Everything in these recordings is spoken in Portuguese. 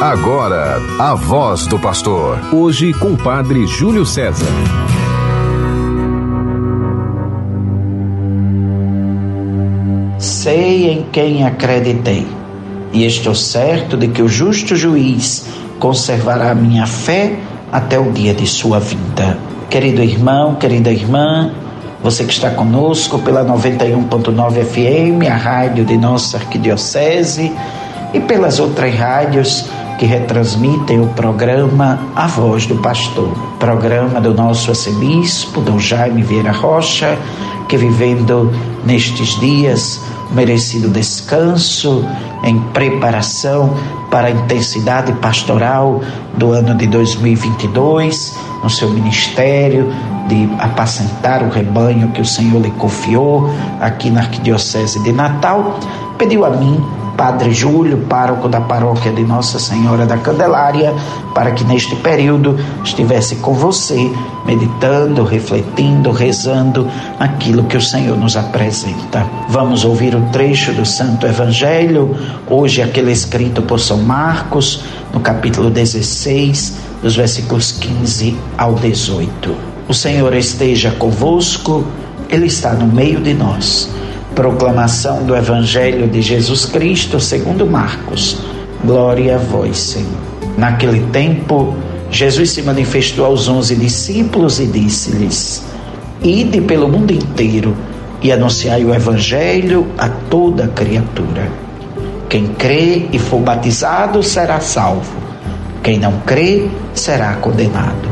Agora, a voz do pastor. Hoje com o padre Júlio César. Sei em quem acreditei, e estou certo de que o justo juiz conservará minha fé até o dia de sua vinda. Querido irmão, querida irmã, você que está conosco pela 91.9 FM, a rádio de nossa arquidiocese, e pelas outras rádios que retransmitem o programa A Voz do Pastor, programa do nosso arcebispo, Dom Jaime Vieira Rocha, que vivendo nestes dias merecido descanso, em preparação para a intensidade pastoral do ano de 2022, no seu ministério de apacentar o rebanho que o Senhor lhe confiou aqui na Arquidiocese de Natal, pediu a mim Padre Júlio, pároco da paróquia de Nossa Senhora da Candelária, para que neste período estivesse com você, meditando, refletindo, rezando aquilo que o Senhor nos apresenta. Vamos ouvir o trecho do Santo Evangelho, hoje aquele escrito por São Marcos, no capítulo 16, dos versículos 15 ao 18. O Senhor esteja convosco, Ele está no meio de nós. Proclamação do Evangelho de Jesus Cristo segundo Marcos. Glória a vós, Senhor. Naquele tempo, Jesus se manifestou aos onze discípulos e disse-lhes: Ide pelo mundo inteiro e anunciai o Evangelho a toda criatura. Quem crê e for batizado será salvo. Quem não crê será condenado.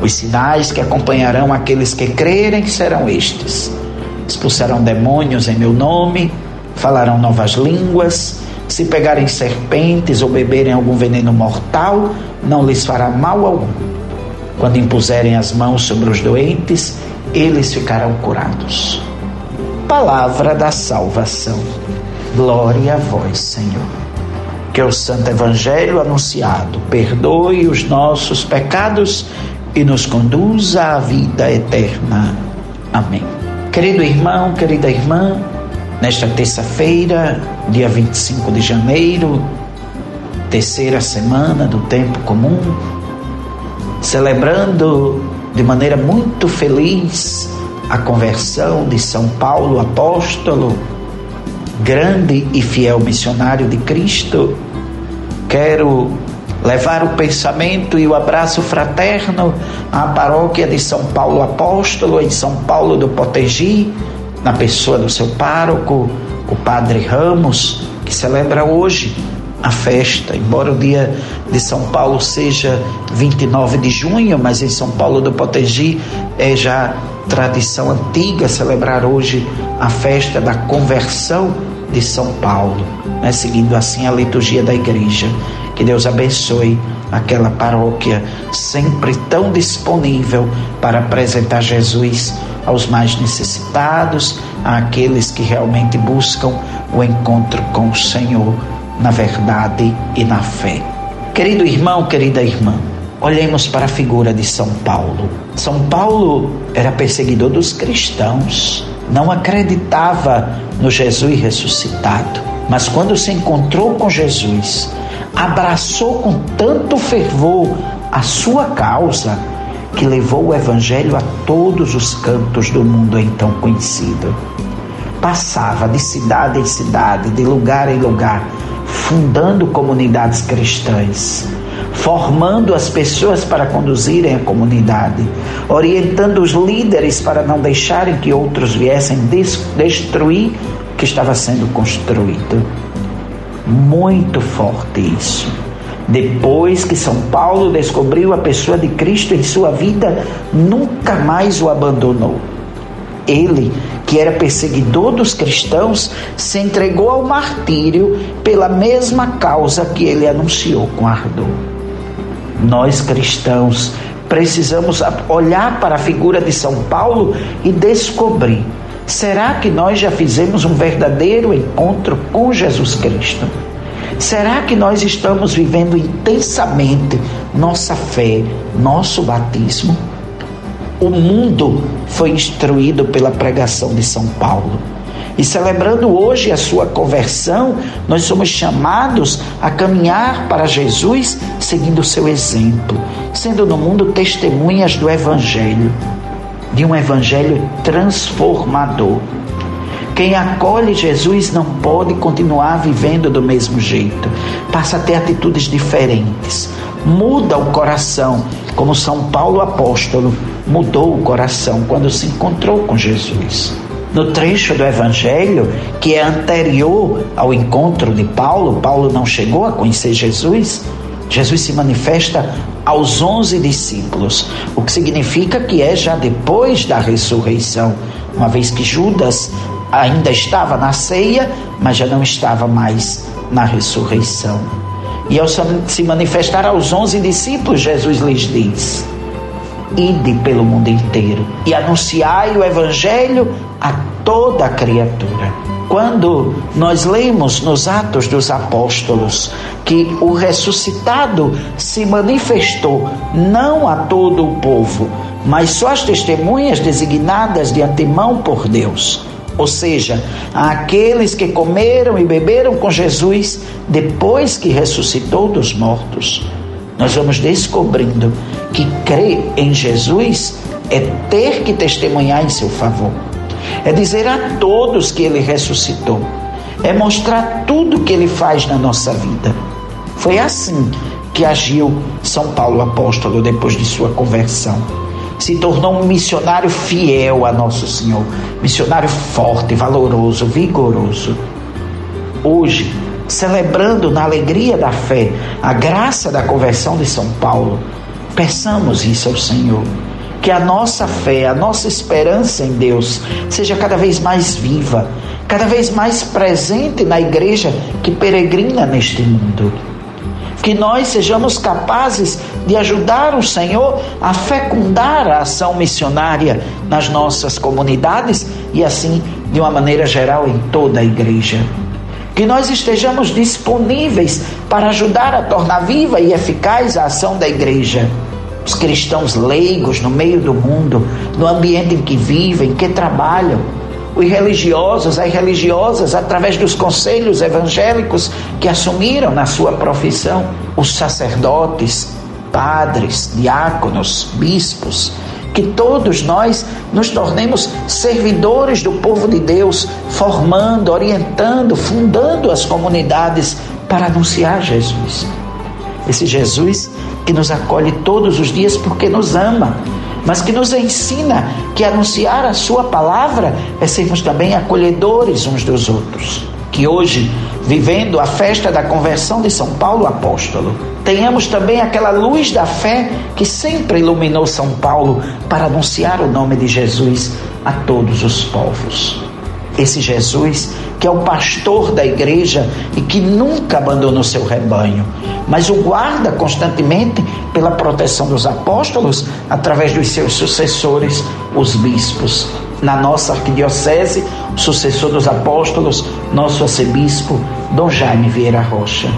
Os sinais que acompanharão aqueles que crerem serão estes expulsarão demônios em meu nome, falarão novas línguas, se pegarem serpentes ou beberem algum veneno mortal, não lhes fará mal algum. Quando impuserem as mãos sobre os doentes, eles ficarão curados. Palavra da salvação. Glória a vós, Senhor. Que o Santo Evangelho anunciado perdoe os nossos pecados e nos conduza à vida eterna. Amém. Querido irmão, querida irmã, nesta terça-feira, dia 25 de janeiro, terceira semana do tempo comum, celebrando de maneira muito feliz a conversão de São Paulo, apóstolo, grande e fiel missionário de Cristo, quero levar o pensamento e o abraço fraterno à paróquia de São Paulo Apóstolo, em São Paulo do Potegi, na pessoa do seu pároco, o Padre Ramos, que celebra hoje a festa, embora o dia de São Paulo seja 29 de junho, mas em São Paulo do Potegi é já tradição antiga celebrar hoje a festa da conversão de São Paulo, né? seguindo assim a liturgia da igreja. Que Deus abençoe aquela paróquia sempre tão disponível para apresentar Jesus aos mais necessitados, àqueles que realmente buscam o encontro com o Senhor na verdade e na fé. Querido irmão, querida irmã, olhemos para a figura de São Paulo. São Paulo era perseguidor dos cristãos, não acreditava no Jesus ressuscitado, mas quando se encontrou com Jesus, abraçou com tanto fervor a sua causa que levou o evangelho a todos os cantos do mundo então conhecido. Passava de cidade em cidade, de lugar em lugar, fundando comunidades cristãs, formando as pessoas para conduzirem a comunidade, orientando os líderes para não deixarem que outros viessem destruir o que estava sendo construído. Muito forte isso. Depois que São Paulo descobriu a pessoa de Cristo em sua vida, nunca mais o abandonou. Ele, que era perseguidor dos cristãos, se entregou ao martírio pela mesma causa que ele anunciou com ardor. Nós cristãos precisamos olhar para a figura de São Paulo e descobrir Será que nós já fizemos um verdadeiro encontro com Jesus Cristo? Será que nós estamos vivendo intensamente nossa fé, nosso batismo? O mundo foi instruído pela pregação de São Paulo. E celebrando hoje a sua conversão, nós somos chamados a caminhar para Jesus seguindo o seu exemplo, sendo no mundo testemunhas do Evangelho, de um Evangelho transformador. Quem acolhe Jesus não pode continuar vivendo do mesmo jeito, passa a ter atitudes diferentes, muda o coração, como São Paulo apóstolo mudou o coração quando se encontrou com Jesus. No trecho do Evangelho que é anterior ao encontro de Paulo, Paulo não chegou a conhecer Jesus. Jesus se manifesta aos onze discípulos, o que significa que é já depois da ressurreição, uma vez que Judas ainda estava na ceia, mas já não estava mais na ressurreição. E ao se manifestar aos onze discípulos, Jesus lhes diz: Ide pelo mundo inteiro e anunciai o Evangelho a toda criatura. Quando nós lemos nos Atos dos Apóstolos que o ressuscitado se manifestou não a todo o povo, mas só as testemunhas designadas de antemão por Deus ou seja, aqueles que comeram e beberam com Jesus depois que ressuscitou dos mortos. Nós vamos descobrindo que crer em Jesus é ter que testemunhar em seu favor, é dizer a todos que ele ressuscitou, é mostrar tudo que ele faz na nossa vida. Foi assim que agiu São Paulo apóstolo depois de sua conversão se tornou um missionário fiel a Nosso Senhor, missionário forte, valoroso, vigoroso. Hoje, celebrando na alegria da fé a graça da conversão de São Paulo, peçamos isso ao Senhor. Que a nossa fé, a nossa esperança em Deus seja cada vez mais viva, cada vez mais presente na igreja que peregrina neste mundo que nós sejamos capazes de ajudar o Senhor a fecundar a ação missionária nas nossas comunidades e assim, de uma maneira geral, em toda a igreja. Que nós estejamos disponíveis para ajudar a tornar viva e eficaz a ação da igreja. Os cristãos leigos no meio do mundo, no ambiente em que vivem, que trabalham, os religiosos, as religiosas, através dos conselhos evangélicos que assumiram na sua profissão, os sacerdotes, padres, diáconos, bispos, que todos nós nos tornemos servidores do povo de Deus, formando, orientando, fundando as comunidades para anunciar Jesus. Esse Jesus que nos acolhe todos os dias porque nos ama mas que nos ensina que anunciar a Sua palavra é sermos também acolhedores uns dos outros. Que hoje, vivendo a festa da conversão de São Paulo apóstolo, tenhamos também aquela luz da fé que sempre iluminou São Paulo para anunciar o nome de Jesus a todos os povos. Esse Jesus que é o pastor da igreja e que nunca abandona o seu rebanho, mas o guarda constantemente pela proteção dos apóstolos através dos seus sucessores, os bispos. Na nossa arquidiocese, o sucessor dos apóstolos, nosso arcebispo, Dom Jaime Vieira Rocha.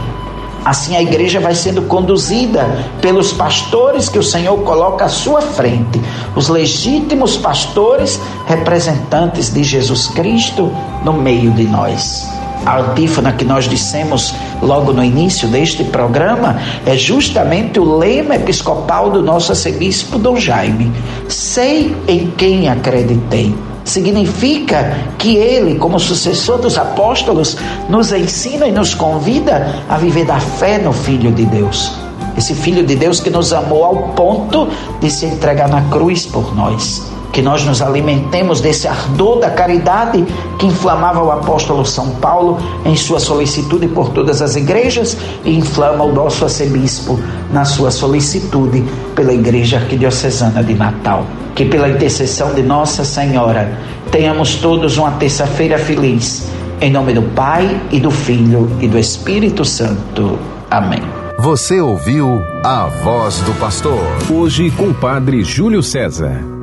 Assim a igreja vai sendo conduzida pelos pastores que o Senhor coloca à sua frente, os legítimos pastores representantes de Jesus Cristo no meio de nós. A antífona que nós dissemos logo no início deste programa é justamente o lema episcopal do nosso arcebispo Dom Jaime. Sei em quem acreditei significa que ele, como sucessor dos apóstolos, nos ensina e nos convida a viver da fé no Filho de Deus. Esse Filho de Deus que nos amou ao ponto de se entregar na cruz por nós. Que nós nos alimentemos desse ardor da caridade que inflamava o apóstolo São Paulo em sua solicitude por todas as igrejas e inflama o nosso arcebispo na sua solicitude pela Igreja Arquidiocesana de Natal que pela intercessão de Nossa Senhora tenhamos todos uma terça-feira feliz. Em nome do Pai e do Filho e do Espírito Santo. Amém. Você ouviu a voz do pastor. Hoje com o Padre Júlio César.